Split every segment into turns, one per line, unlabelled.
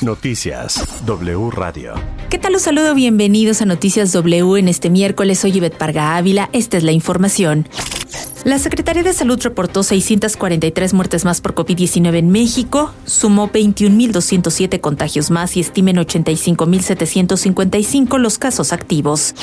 Noticias W Radio.
¿Qué tal? Un saludo, bienvenidos a Noticias W en este miércoles. Soy Ivette Parga Ávila. Esta es la información. La Secretaría de Salud reportó 643 muertes más por COVID-19 en México, sumó 21.207 contagios más y estimen 85.755 los casos activos.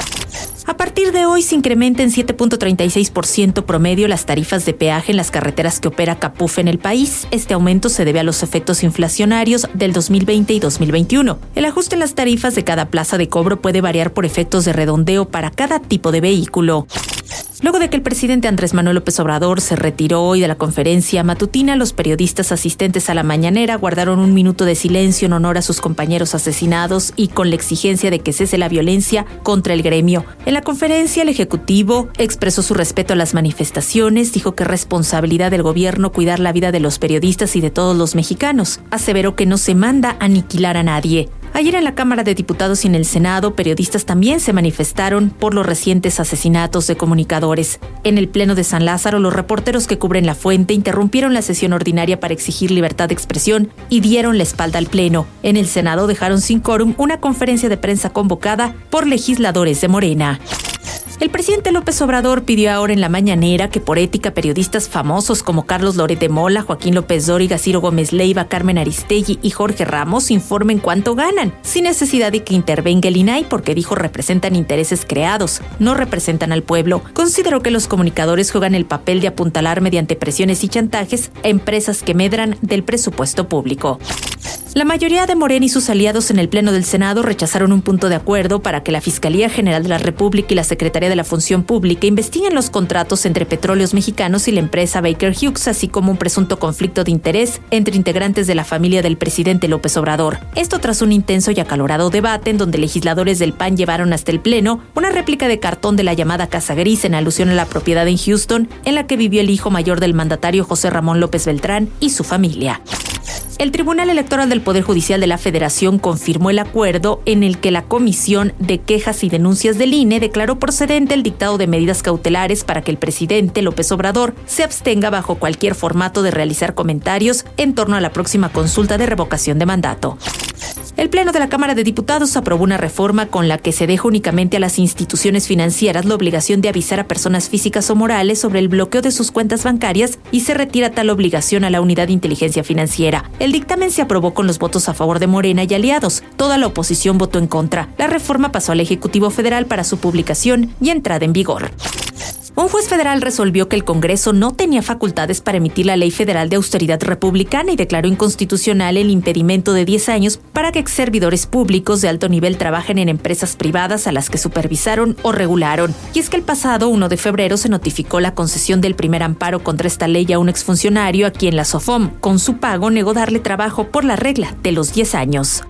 A partir de hoy se incrementa en 7.36% promedio las tarifas de peaje en las carreteras que opera Capuf en el país. Este aumento se debe a los efectos inflacionarios del 2020 y 2021. El ajuste en las tarifas de cada plaza de cobro puede variar por efectos de redondeo para cada tipo de vehículo. Luego de que el presidente Andrés Manuel López Obrador se retiró hoy de la conferencia matutina, los periodistas asistentes a la mañanera guardaron un minuto de silencio en honor a sus compañeros asesinados y con la exigencia de que cese la violencia contra el gremio. En la conferencia, el Ejecutivo expresó su respeto a las manifestaciones, dijo que es responsabilidad del gobierno cuidar la vida de los periodistas y de todos los mexicanos. Aseveró que no se manda aniquilar a nadie. Ayer en la Cámara de Diputados y en el Senado, periodistas también se manifestaron por los recientes asesinatos de comunicadores. En el Pleno de San Lázaro, los reporteros que cubren la fuente interrumpieron la sesión ordinaria para exigir libertad de expresión y dieron la espalda al Pleno. En el Senado dejaron sin quórum una conferencia de prensa convocada por legisladores de Morena. El presidente López Obrador pidió ahora en la mañanera que por ética periodistas famosos como Carlos Loret de Mola, Joaquín López Dóriga, Ciro Gómez Leiva, Carmen Aristegui y Jorge Ramos informen cuánto ganan, sin necesidad de que intervenga el INAI porque dijo representan intereses creados, no representan al pueblo. Consideró que los comunicadores juegan el papel de apuntalar mediante presiones y chantajes a empresas que medran del presupuesto público. La mayoría de Morena y sus aliados en el Pleno del Senado rechazaron un punto de acuerdo para que la Fiscalía General de la República y la Secretaría de la Función Pública investiguen los contratos entre petróleos mexicanos y la empresa Baker Hughes, así como un presunto conflicto de interés entre integrantes de la familia del presidente López Obrador. Esto tras un intenso y acalorado debate en donde legisladores del PAN llevaron hasta el Pleno una réplica de cartón de la llamada Casa Gris en alusión a la propiedad en Houston, en la que vivió el hijo mayor del mandatario José Ramón López Beltrán y su familia. El Tribunal Electoral del Poder Judicial de la Federación confirmó el acuerdo en el que la Comisión de Quejas y Denuncias del INE declaró procedente el dictado de medidas cautelares para que el presidente López Obrador se abstenga bajo cualquier formato de realizar comentarios en torno a la próxima consulta de revocación de mandato. El Pleno de la Cámara de Diputados aprobó una reforma con la que se deja únicamente a las instituciones financieras la obligación de avisar a personas físicas o morales sobre el bloqueo de sus cuentas bancarias y se retira tal obligación a la Unidad de Inteligencia Financiera. El dictamen se aprobó con los votos a favor de Morena y aliados. Toda la oposición votó en contra. La reforma pasó al Ejecutivo Federal para su publicación y entrada en vigor. Un juez federal resolvió que el Congreso no tenía facultades para emitir la Ley Federal de Austeridad Republicana y declaró inconstitucional el impedimento de 10 años para que servidores públicos de alto nivel trabajen en empresas privadas a las que supervisaron o regularon. Y es que el pasado 1 de febrero se notificó la concesión del primer amparo contra esta ley a un exfuncionario a quien la SOFOM, con su pago, negó darle trabajo por la regla de los 10 años.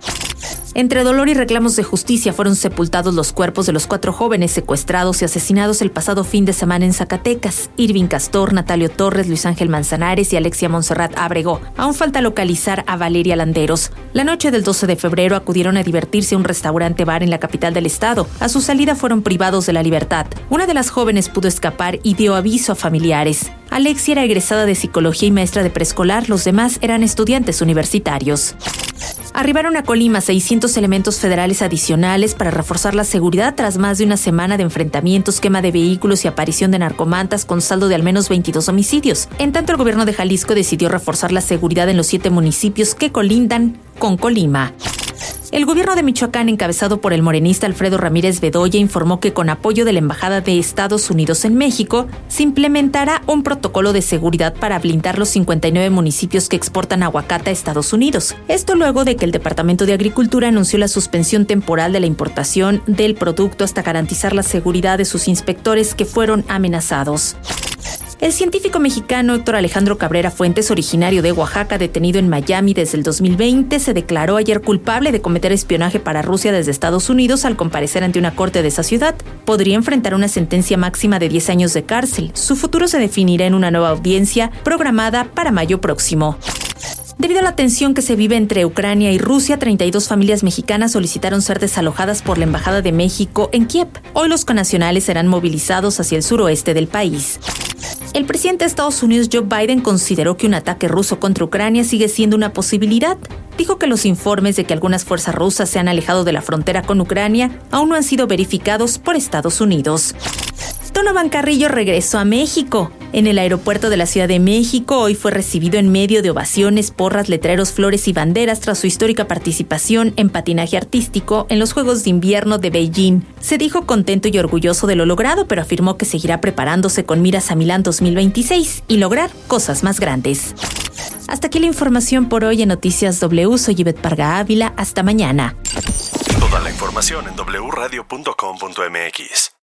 Entre dolor y reclamos de justicia fueron sepultados los cuerpos de los cuatro jóvenes secuestrados y asesinados el pasado fin de semana en Zacatecas. Irving Castor, Natalio Torres, Luis Ángel Manzanares y Alexia Monserrat Abrego. Aún falta localizar a Valeria Landeros. La noche del 12 de febrero acudieron a divertirse a un restaurante bar en la capital del estado. A su salida fueron privados de la libertad. Una de las jóvenes pudo escapar y dio aviso a familiares. Alexia era egresada de psicología y maestra de preescolar, los demás eran estudiantes universitarios. Arribaron a Colima 600 elementos federales adicionales para reforzar la seguridad tras más de una semana de enfrentamientos, quema de vehículos y aparición de narcomantas con saldo de al menos 22 homicidios. En tanto, el gobierno de Jalisco decidió reforzar la seguridad en los siete municipios que colindan con Colima. El gobierno de Michoacán, encabezado por el morenista Alfredo Ramírez Bedoya, informó que con apoyo de la Embajada de Estados Unidos en México, se implementará un protocolo de seguridad para blindar los 59 municipios que exportan aguacate a Estados Unidos. Esto luego de que el Departamento de Agricultura anunció la suspensión temporal de la importación del producto hasta garantizar la seguridad de sus inspectores que fueron amenazados. El científico mexicano Héctor Alejandro Cabrera Fuentes, originario de Oaxaca, detenido en Miami desde el 2020, se declaró ayer culpable de cometer espionaje para Rusia desde Estados Unidos al comparecer ante una corte de esa ciudad. Podría enfrentar una sentencia máxima de 10 años de cárcel. Su futuro se definirá en una nueva audiencia programada para mayo próximo. Debido a la tensión que se vive entre Ucrania y Rusia, 32 familias mexicanas solicitaron ser desalojadas por la Embajada de México en Kiev. Hoy los conacionales serán movilizados hacia el suroeste del país. El presidente de Estados Unidos Joe Biden consideró que un ataque ruso contra Ucrania sigue siendo una posibilidad. Dijo que los informes de que algunas fuerzas rusas se han alejado de la frontera con Ucrania aún no han sido verificados por Estados Unidos. Donovan Carrillo regresó a México. En el aeropuerto de la Ciudad de México, hoy fue recibido en medio de ovaciones, porras, letreros, flores y banderas tras su histórica participación en patinaje artístico en los Juegos de Invierno de Beijing. Se dijo contento y orgulloso de lo logrado, pero afirmó que seguirá preparándose con miras a Milán 2026 y lograr cosas más grandes. Hasta aquí la información por hoy en Noticias W. Soy Yvette Parga Ávila. Hasta mañana.
Toda la información en wradio.com.mx.